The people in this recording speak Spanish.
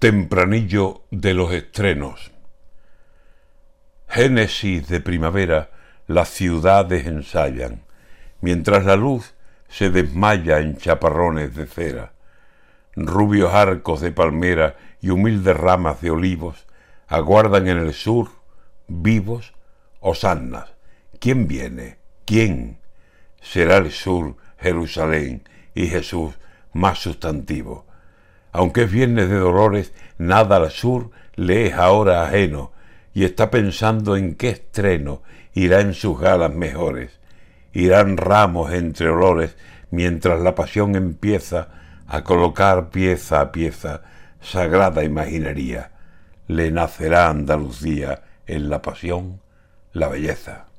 Tempranillo de los estrenos. Génesis de primavera las ciudades ensayan, mientras la luz se desmaya en chaparrones de cera. Rubios arcos de palmera y humildes ramas de olivos aguardan en el sur, vivos, osannas. ¿Quién viene? ¿Quién? Será el sur, Jerusalén, y Jesús más sustantivo aunque es viernes de dolores, nada al sur le es ahora ajeno, y está pensando en qué estreno irá en sus galas mejores. Irán ramos entre olores, mientras la pasión empieza a colocar pieza a pieza sagrada imaginería. Le nacerá Andalucía en la pasión, la belleza.